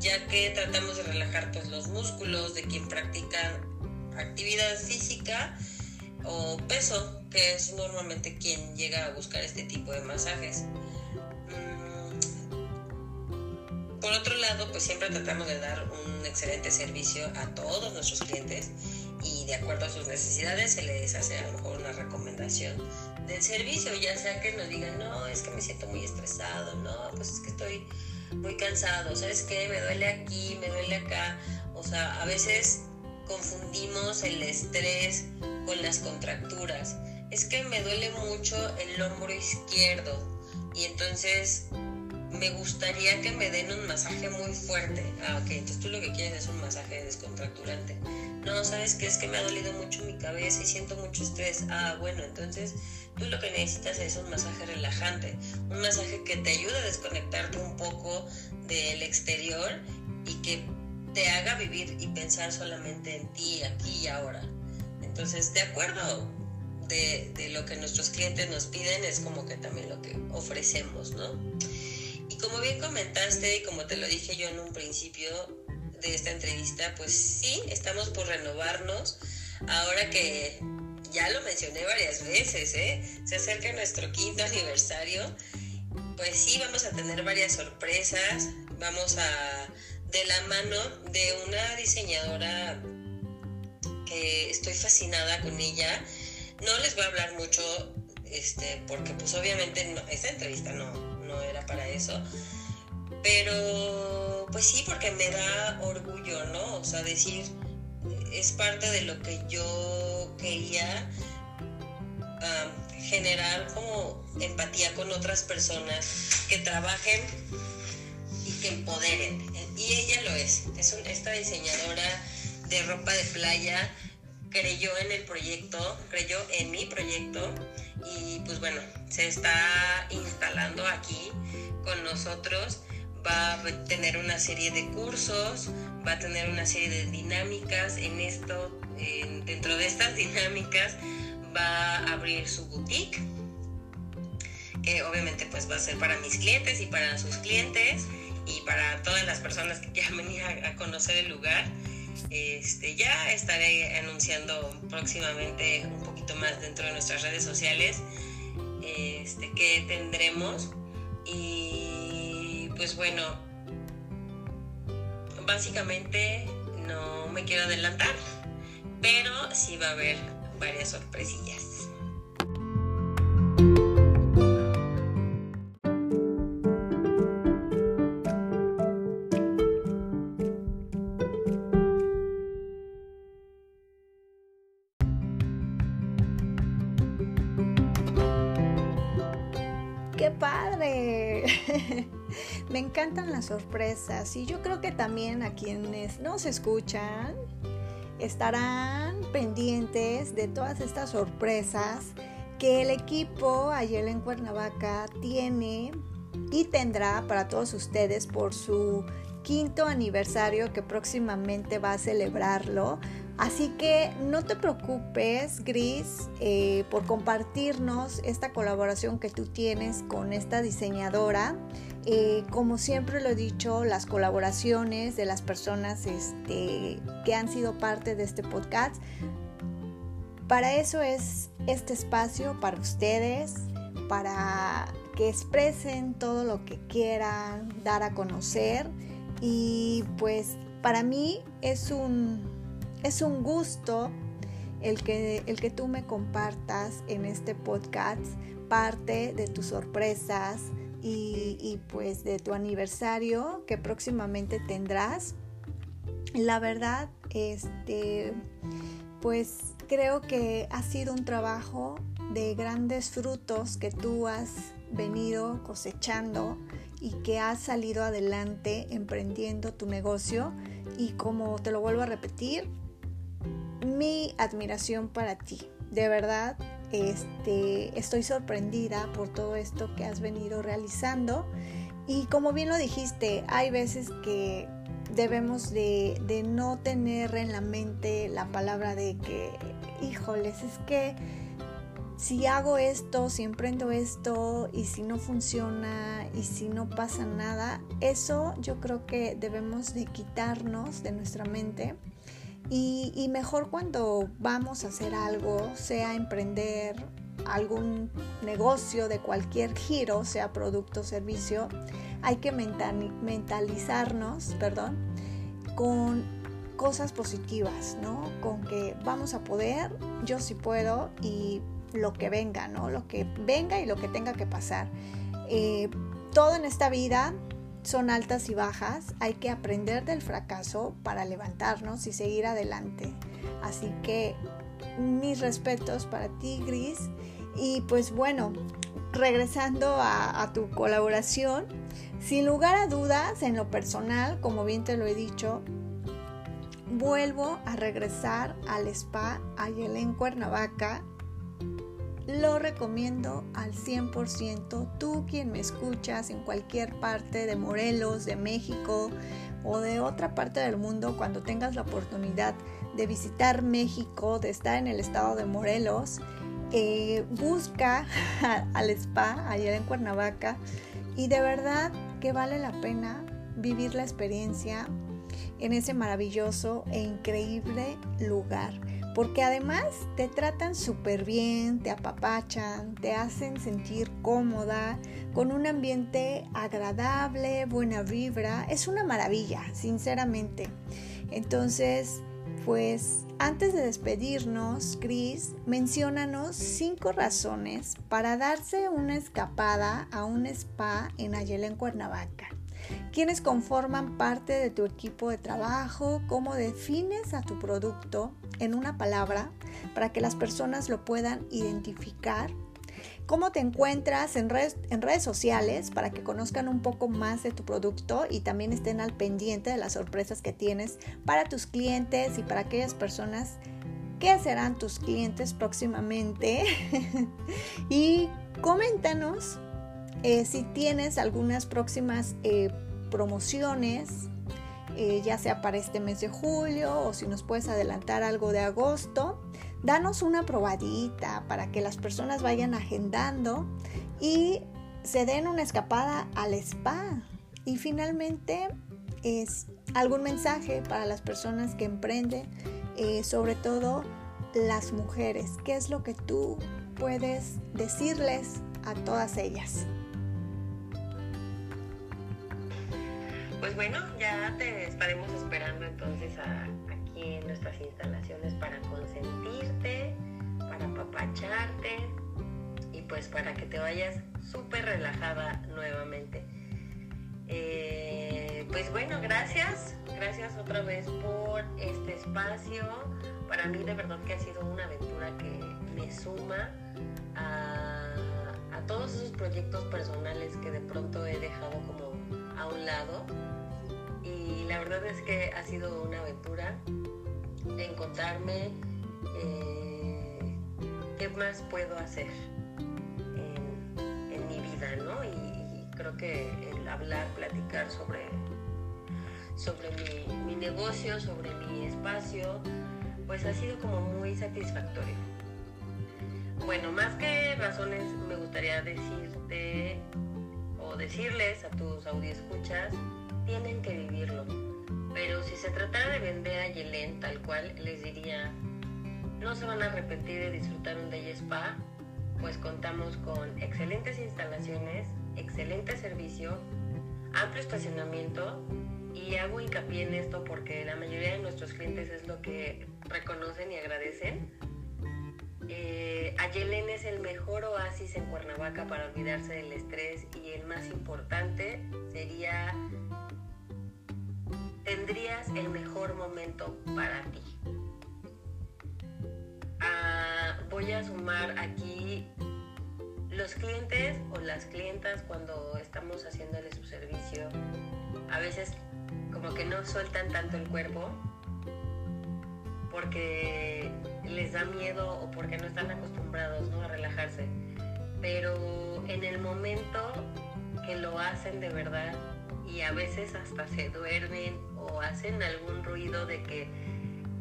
ya que tratamos de relajar pues los músculos de quien practica actividad física o peso, que es normalmente quien llega a buscar este tipo de masajes. Por otro lado, pues siempre tratamos de dar un excelente servicio a todos nuestros clientes y de acuerdo a sus necesidades se les hace a lo mejor una recomendación del servicio, ya sea que nos digan, no, es que me siento muy estresado, no, pues es que estoy muy cansado, ¿sabes qué? Me duele aquí, me duele acá, o sea, a veces confundimos el estrés con las contracturas. Es que me duele mucho el hombro izquierdo y entonces me gustaría que me den un masaje muy fuerte. Ah, ok, entonces tú lo que quieres es un masaje descontracturante. No, ¿sabes qué? Es que me ha dolido mucho mi cabeza y siento mucho estrés. Ah, bueno, entonces tú lo que necesitas es un masaje relajante. Un masaje que te ayude a desconectarte un poco del exterior y que te haga vivir y pensar solamente en ti, aquí y ahora. Entonces, de acuerdo de, de lo que nuestros clientes nos piden, es como que también lo que ofrecemos, ¿no? Como bien comentaste y como te lo dije yo en un principio de esta entrevista, pues sí, estamos por renovarnos. Ahora que ya lo mencioné varias veces, ¿eh? se acerca nuestro quinto aniversario, pues sí, vamos a tener varias sorpresas. Vamos a, de la mano de una diseñadora que estoy fascinada con ella. No les voy a hablar mucho, este, porque pues obviamente esta entrevista no, era para eso. Pero, pues sí, porque me da orgullo, ¿no? O sea, decir, es parte de lo que yo quería generar como empatía con otras personas que trabajen y que empoderen. Y ella lo es. Es esta diseñadora de ropa de playa creyó en el proyecto, creyó en mi proyecto y pues bueno, se está instalando aquí con nosotros. Va a tener una serie de cursos, va a tener una serie de dinámicas en esto, dentro de estas [laughs] dinámicas va a abrir su boutique, que obviamente pues va a ser para mis clientes y para sus clientes y para todas las personas que quieran [laughs] venir a, conocer el lugar. Este, ya estaré anunciando próximamente un poquito más dentro de nuestras redes sociales este, que tendremos. Y pues bueno, básicamente no me quiero adelantar, pero sí va a haber varias sorpresillas. Encantan las sorpresas y yo creo que también a quienes nos escuchan estarán pendientes de todas estas sorpresas que el equipo Ayel en Cuernavaca tiene y tendrá para todos ustedes por su quinto aniversario que próximamente va a celebrarlo. Así que no te preocupes, Gris, eh, por compartirnos esta colaboración que tú tienes con esta diseñadora. Eh, como siempre lo he dicho, las colaboraciones de las personas este, que han sido parte de este podcast, para eso es este espacio para ustedes, para que expresen todo lo que quieran dar a conocer. Y pues para mí es un, es un gusto el que, el que tú me compartas en este podcast parte de tus sorpresas, y, pues de tu aniversario que próximamente tendrás. La verdad, este, pues creo que ha sido un trabajo de grandes frutos que tú has venido cosechando y que has salido adelante emprendiendo tu negocio y como te lo vuelvo a repetir, mi admiración para ti. De verdad, este, estoy sorprendida por todo esto que has venido realizando y como bien lo dijiste, hay veces que debemos de, no tener en la mente la palabra de que, híjoles, es que si hago esto, si emprendo esto y si no funciona y si no pasa nada, eso yo creo que debemos de quitarnos de nuestra mente y, mejor cuando vamos a hacer algo, sea emprender algún negocio de cualquier giro, sea producto o servicio, hay que mentalizarnos, perdón, con cosas positivas, ¿no? Con que vamos a poder, yo sí puedo y lo que venga, ¿no? Lo que venga y lo que tenga que pasar. Eh, todo en esta vida son altas y bajas, hay que aprender del fracaso para levantarnos y seguir adelante. Así que mis respetos para ti, Gris. Y pues bueno, regresando a, tu colaboración, sin lugar a dudas, en lo personal, como bien te lo he dicho, vuelvo a regresar al spa Ayelén Cuernavaca lo recomiendo al 100%. Tú quien me escuchas en cualquier parte de Morelos, de México o de otra parte del mundo, cuando tengas la oportunidad de visitar México, de estar en el estado de Morelos, eh, busca [laughs] al spa allá en Cuernavaca y de verdad que vale la pena vivir la experiencia en ese maravilloso e increíble lugar porque además te tratan súper bien, te apapachan, te hacen sentir cómoda, con un ambiente agradable, buena vibra. Es una maravilla, sinceramente. Entonces, pues antes de despedirnos, Chris, menciónanos cinco razones para darse una escapada a un spa en Ayelen, Cuernavaca. ¿Quiénes conforman parte de tu equipo de trabajo? ¿Cómo defines a tu producto? En una palabra para que las personas lo puedan identificar. ¿Cómo te encuentras en redes, en redes sociales para que conozcan un poco más de tu producto y también estén al pendiente de las sorpresas que tienes para tus clientes y para aquellas personas que serán tus clientes próximamente? [laughs] y coméntanos eh, si tienes algunas próximas eh, promociones eh, ya sea para este mes de julio o si nos puedes adelantar algo de agosto. Danos una probadita para que las personas vayan agendando y se den una escapada al spa. Y finalmente es algún mensaje para las personas que emprenden, eh, sobre todo las mujeres. ¿Qué es lo que tú puedes decirles a todas ellas? Pues bueno, ya te estaremos esperando entonces aquí en nuestras instalaciones para consentirte, para apapacharte y pues para que te vayas súper relajada nuevamente. Eh, pues bueno, gracias, gracias otra vez por este espacio. Para mí de verdad que ha sido una aventura que me suma a, a todos esos proyectos personales que de pronto he dejado como a un lado y la verdad es que ha sido una aventura encontrarme eh, qué más puedo hacer en, mi vida, ¿no? Y, creo que el hablar, platicar sobre, sobre mi, negocio, sobre mi espacio, pues ha sido como muy satisfactorio. Bueno, más que razones, me gustaría decirte o decirles a tus escuchas tienen que vivirlo. Pero si se tratara de vender a Yelén tal cual, les diría, no se van a arrepentir de disfrutar un day spa, pues contamos con excelentes instalaciones, excelente servicio, amplio estacionamiento y hago hincapié en esto porque la mayoría de nuestros clientes es lo que reconocen y agradecen. Eh, Ayelén es el mejor oasis en Cuernavaca para olvidarse del estrés y el más importante sería tendrías el mejor momento para ti. Ah, voy a sumar aquí los clientes o las clientas cuando estamos haciéndole su servicio. A veces como que no sueltan tanto el cuerpo porque les da miedo o porque no están acostumbrados a relajarse. Pero en el momento que lo hacen de verdad y a veces hasta se duermen o hacen algún ruido de que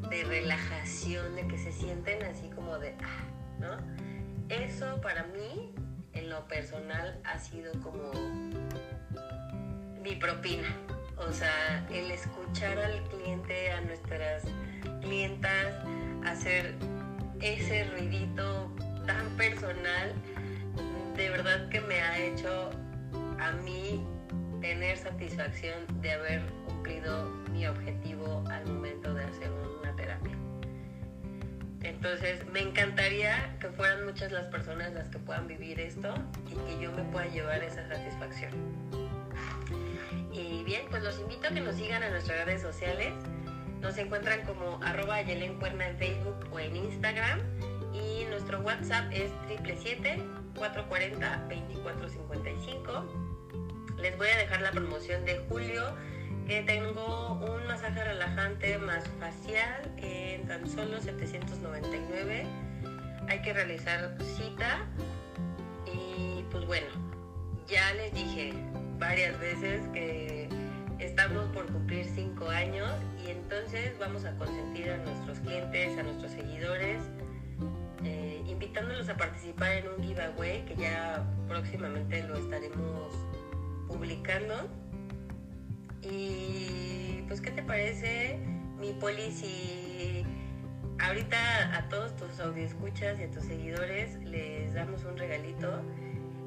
de relajación, de que se sienten así como de ah, ¿no? Eso para mí en lo personal ha sido como mi propina. O sea, el escuchar al cliente, a nuestras clientas, hacer ese ruidito tan personal, de verdad que me ha hecho a mí tener satisfacción de haber cumplido mi objetivo al momento de hacer una terapia. Entonces, me encantaría que fueran muchas las personas las que puedan vivir esto y que yo me pueda llevar esa satisfacción. Y bien, pues los invito a que nos sigan en nuestras redes sociales. Nos encuentran como arroba en Facebook o en Instagram. Y nuestro WhatsApp es 777-440-2455 les voy a dejar la promoción de julio que tengo un masaje relajante más facial en tan solo 799. Hay que realizar cita y pues bueno, ya les dije varias veces que estamos por cumplir 5 años y entonces vamos a consentir a nuestros clientes, a nuestros seguidores, eh, invitándolos a participar en un giveaway que ya próximamente lo estaremos publicando. Y pues, ¿qué te parece, mi poli, si ahorita a todos tus escuchas y a tus seguidores les damos un regalito?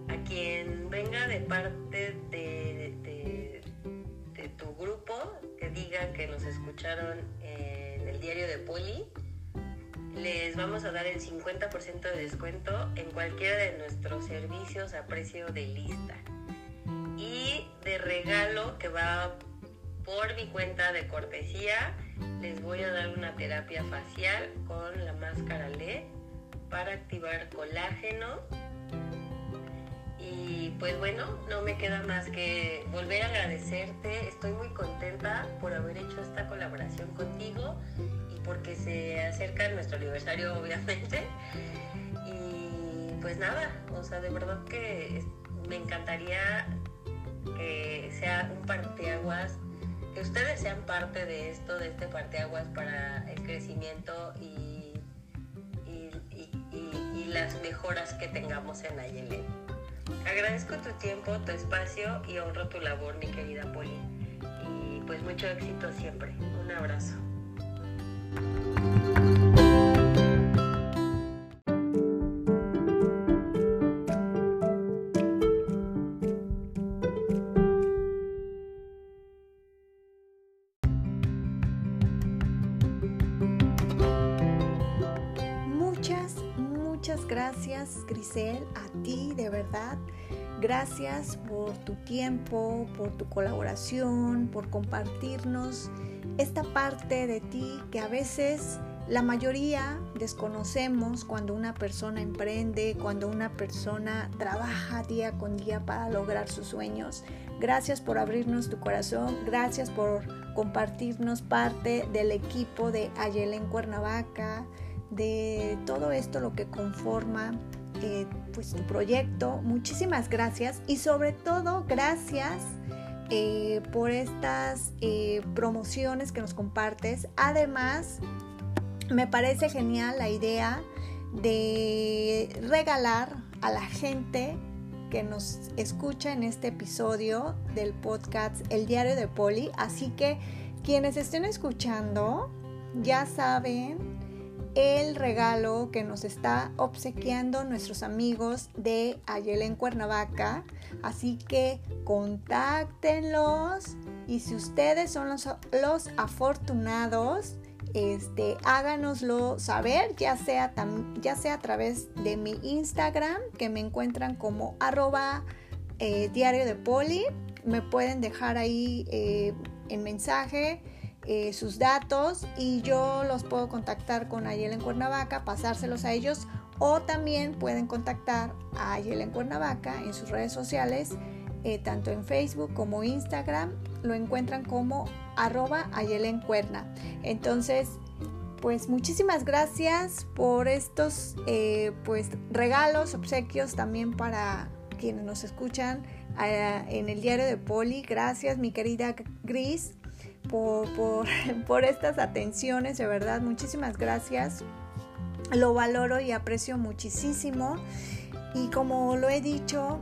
A quien venga de parte de, tu grupo, que diga que nos escucharon en el diario de Poli, les vamos a dar el 50% de descuento en cualquiera de nuestros servicios a precio de lista regalo que va por mi cuenta de cortesía les voy a dar una terapia facial con la máscara LED para activar colágeno y pues bueno, no me queda más que volver a agradecerte. Estoy muy contenta por haber hecho esta colaboración contigo y porque se acerca nuestro aniversario obviamente. Y pues nada, o sea, de verdad que me encantaría que sea un parteaguas que ustedes sean parte de esto, de este parteaguas para el crecimiento y, y, las mejoras que tengamos en Ayelen. Agradezco tu tiempo, tu espacio y honro tu labor, mi querida Poli. Y pues mucho éxito siempre. Un abrazo. Grisel, a ti de verdad. Gracias por tu tiempo, por tu colaboración, por compartirnos esta parte de ti que a veces la mayoría desconocemos cuando una persona emprende, cuando una persona trabaja día con día para lograr sus sueños. Gracias por abrirnos tu corazón, gracias por compartirnos parte del equipo de Ayelen Cuernavaca de todo esto lo que conforma eh, pues tu proyecto. Muchísimas gracias y sobre todo gracias eh, por estas eh, promociones que nos compartes. Además, me parece genial la idea de regalar a la gente que nos escucha en este episodio del podcast El Diario de Poli. Así que quienes estén escuchando ya saben el regalo que nos está obsequiando nuestros amigos de Ayel en Cuernavaca. Así que contáctenlos y si ustedes son los, los afortunados, este, háganoslo saber, ya sea, ya sea a través de mi Instagram, que me encuentran como arroba eh, diario de poli. Me pueden dejar ahí eh, en mensaje eh, sus datos y yo los puedo contactar con Ayel en Cuernavaca, pasárselos a ellos o también pueden contactar a Ayel en Cuernavaca en sus redes sociales, eh, tanto en Facebook como Instagram, lo encuentran como arroba Ayel en Cuerna. Entonces, pues muchísimas gracias por estos eh, pues regalos, obsequios también para quienes nos escuchan en el diario de Poli. Gracias mi querida Gris por, [laughs] por, estas atenciones, de verdad, muchísimas gracias. Lo valoro y aprecio muchísimo. Y como lo he dicho,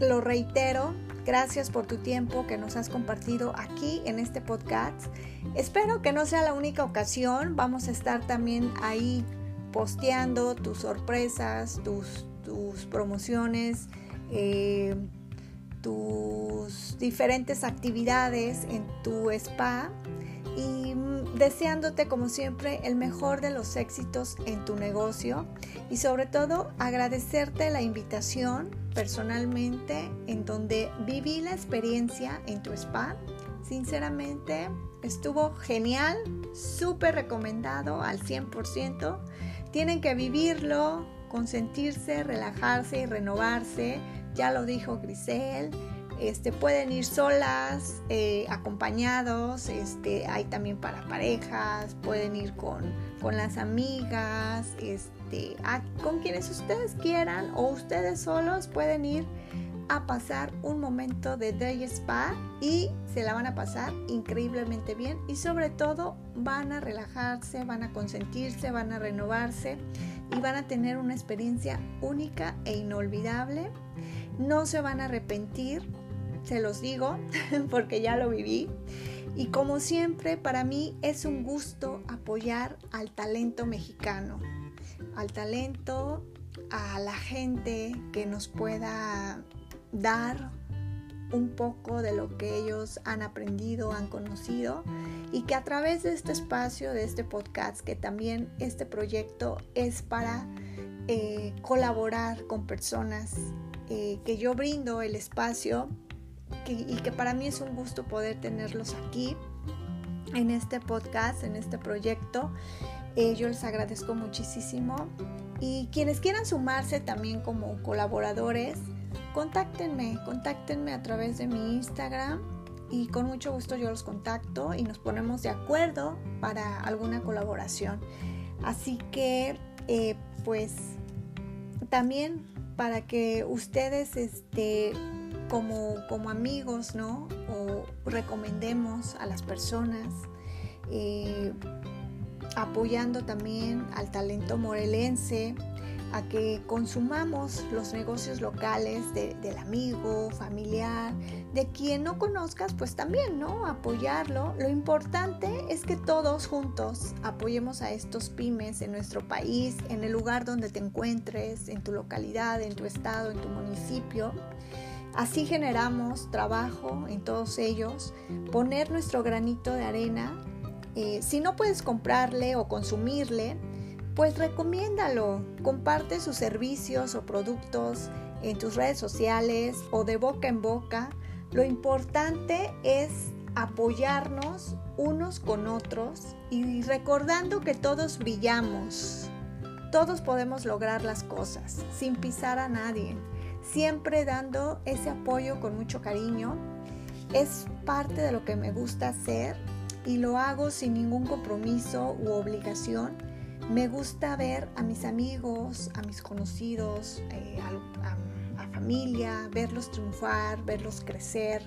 lo reitero, gracias por tu tiempo que nos has compartido aquí en este podcast. Espero que no sea la única ocasión. Vamos a estar también ahí posteando tus sorpresas, tus, tus promociones. Eh, tus diferentes actividades en tu spa y deseándote como siempre el mejor de los éxitos en tu negocio y sobre todo agradecerte la invitación personalmente en donde viví la experiencia en tu spa. Sinceramente estuvo genial, súper recomendado al 100%. Tienen que vivirlo, consentirse, relajarse y renovarse ya lo dijo Grisel, este, pueden ir solas, eh, acompañados, este, hay también para parejas, pueden ir con, con las amigas, este, con quienes ustedes quieran o ustedes solos pueden ir a pasar un momento de day spa y se la van a pasar increíblemente bien y sobre todo van a relajarse, van a consentirse, van a renovarse y van a tener una experiencia única e inolvidable no se van a arrepentir, se los digo, [laughs] porque ya lo viví. Y como siempre, para mí es un gusto apoyar al talento mexicano, al talento, a la gente que nos pueda dar un poco de lo que ellos han aprendido, han conocido y que a través de este espacio, de este podcast, que también este proyecto es para eh, colaborar con personas eh, que yo brindo el espacio y que para mí es un gusto poder tenerlos aquí en este podcast, en este proyecto. Eh, yo les agradezco muchísimo. Y quienes quieran sumarse también como colaboradores, contáctenme, contáctenme a través de mi Instagram y con mucho gusto yo los contacto y nos ponemos de acuerdo para alguna colaboración. Así que, eh, pues, también para que ustedes este, como, como amigos, ¿no? O recomendemos a las personas, eh, apoyando también al talento morelense, a que consumamos los negocios locales del amigo, familiar, de quien no conozcas, pues también, ¿no? Apoyarlo. Lo importante es que todos juntos apoyemos a estos pymes en nuestro país, en el lugar donde te encuentres, en tu localidad, en tu estado, en tu municipio. Así generamos trabajo en todos ellos, poner nuestro granito de arena. Eh, si no puedes comprarle o consumirle, pues recomiéndalo, comparte sus servicios o productos en tus redes sociales o de boca en boca. Lo importante es apoyarnos unos con otros y recordando que todos brillamos. Todos podemos lograr las cosas sin pisar a nadie, siempre dando ese apoyo con mucho cariño. Es parte de lo que me gusta hacer y lo hago sin ningún compromiso u obligación me gusta ver a mis amigos, a mis conocidos, eh, a, familia, verlos triunfar, verlos crecer,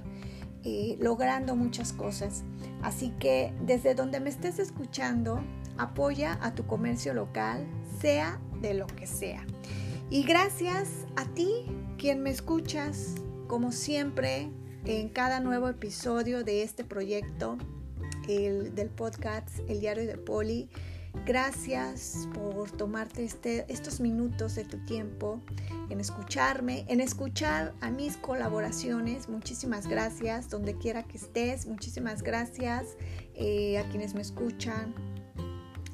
eh, logrando muchas cosas. Así que desde donde me estés escuchando, apoya a tu comercio local, sea de lo que sea. Y gracias a ti, quien me escuchas, como siempre, en cada nuevo episodio de este proyecto, el, del podcast El Diario de Poli. Gracias por tomarte este, estos minutos de tu tiempo en escucharme, en escuchar a mis colaboraciones. Muchísimas gracias donde quiera que estés. Muchísimas gracias eh, a quienes me escuchan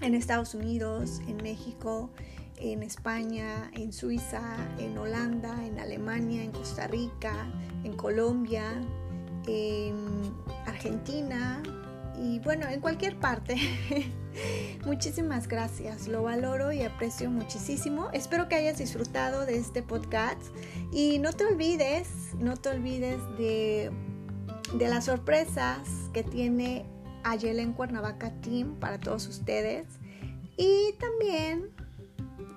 en Estados Unidos, en México, en España, en Suiza, en Holanda, en Alemania, en Costa Rica, en Colombia, en Argentina, y bueno, en cualquier parte. [laughs] Muchísimas gracias, lo valoro y aprecio muchísimo. Espero que hayas disfrutado de este podcast y no te olvides, no te olvides de, de las sorpresas que tiene Ayelen Cuernavaca Team para todos ustedes y también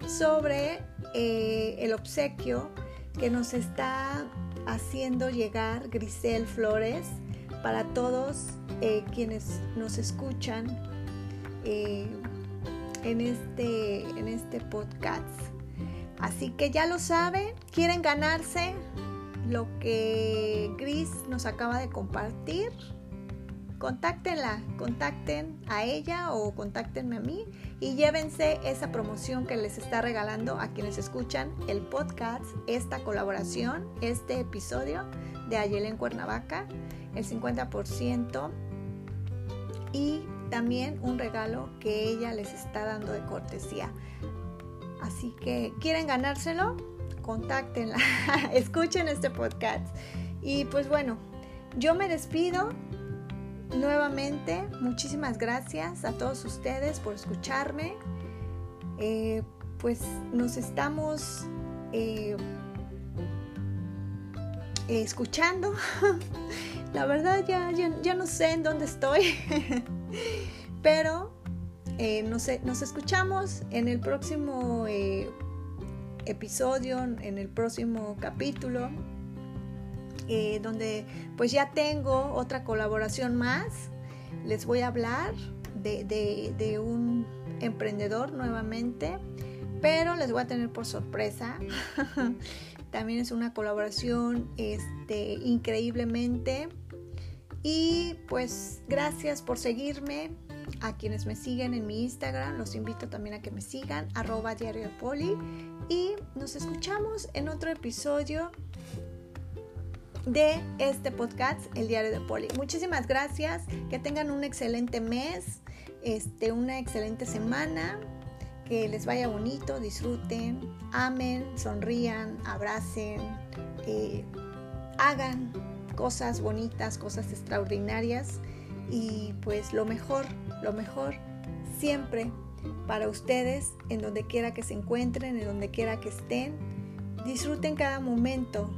sobre eh, el obsequio que nos está haciendo llegar Grisel Flores para todos eh, quienes nos escuchan eh, en, este, en este podcast. Así que ya lo saben, quieren ganarse lo que Gris nos acaba de compartir. Contáctenla, contacten a ella o contáctenme a mí y llévense esa promoción que les está regalando a quienes escuchan el podcast, esta colaboración, este episodio de Ayelen Cuernavaca, el 50% y también un regalo que ella les está dando de cortesía. Así que, ¿quieren ganárselo? Contáctenla, [laughs] escuchen este podcast. Y pues bueno, yo me despido nuevamente. Muchísimas gracias a todos ustedes por escucharme. Eh, pues nos estamos eh, escuchando [laughs] La verdad ya, ya, no sé en dónde estoy, [laughs] pero eh, nos, escuchamos en el próximo eh, episodio, en el próximo capítulo, eh, donde pues ya tengo otra colaboración más. Les voy a hablar de, de un emprendedor nuevamente, pero les voy a tener por sorpresa. [laughs] También es una colaboración este, increíblemente y pues gracias por seguirme. A quienes me siguen en mi Instagram, los invito también a que me sigan, arroba diario de poli. Y nos escuchamos en otro episodio de este podcast, El Diario de Poli. Muchísimas gracias, que tengan un excelente mes, este, una excelente semana, que les vaya bonito, disfruten, amen, sonrían, abracen, eh, hagan cosas bonitas, cosas extraordinarias y pues lo mejor, lo mejor siempre para ustedes en donde quiera que se encuentren, en donde quiera que estén. Disfruten cada momento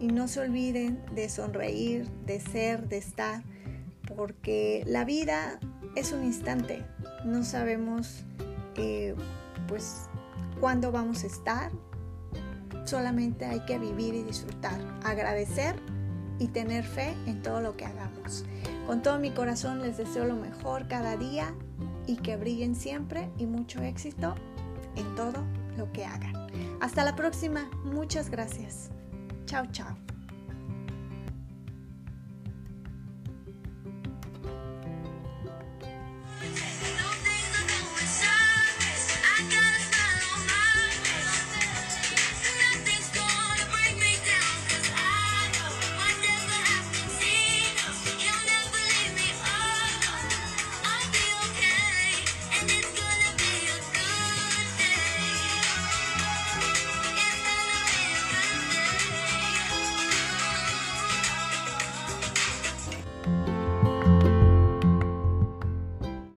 y no se olviden de sonreír, de ser, de estar, porque la vida es un instante. No sabemos eh, pues cuándo vamos a estar. Solamente hay que vivir y disfrutar, agradecer y tener fe en todo lo que hagamos. Con todo mi corazón les deseo lo mejor cada día y que brillen siempre y mucho éxito en todo lo que hagan. Hasta la próxima. Muchas gracias. Chao, chao.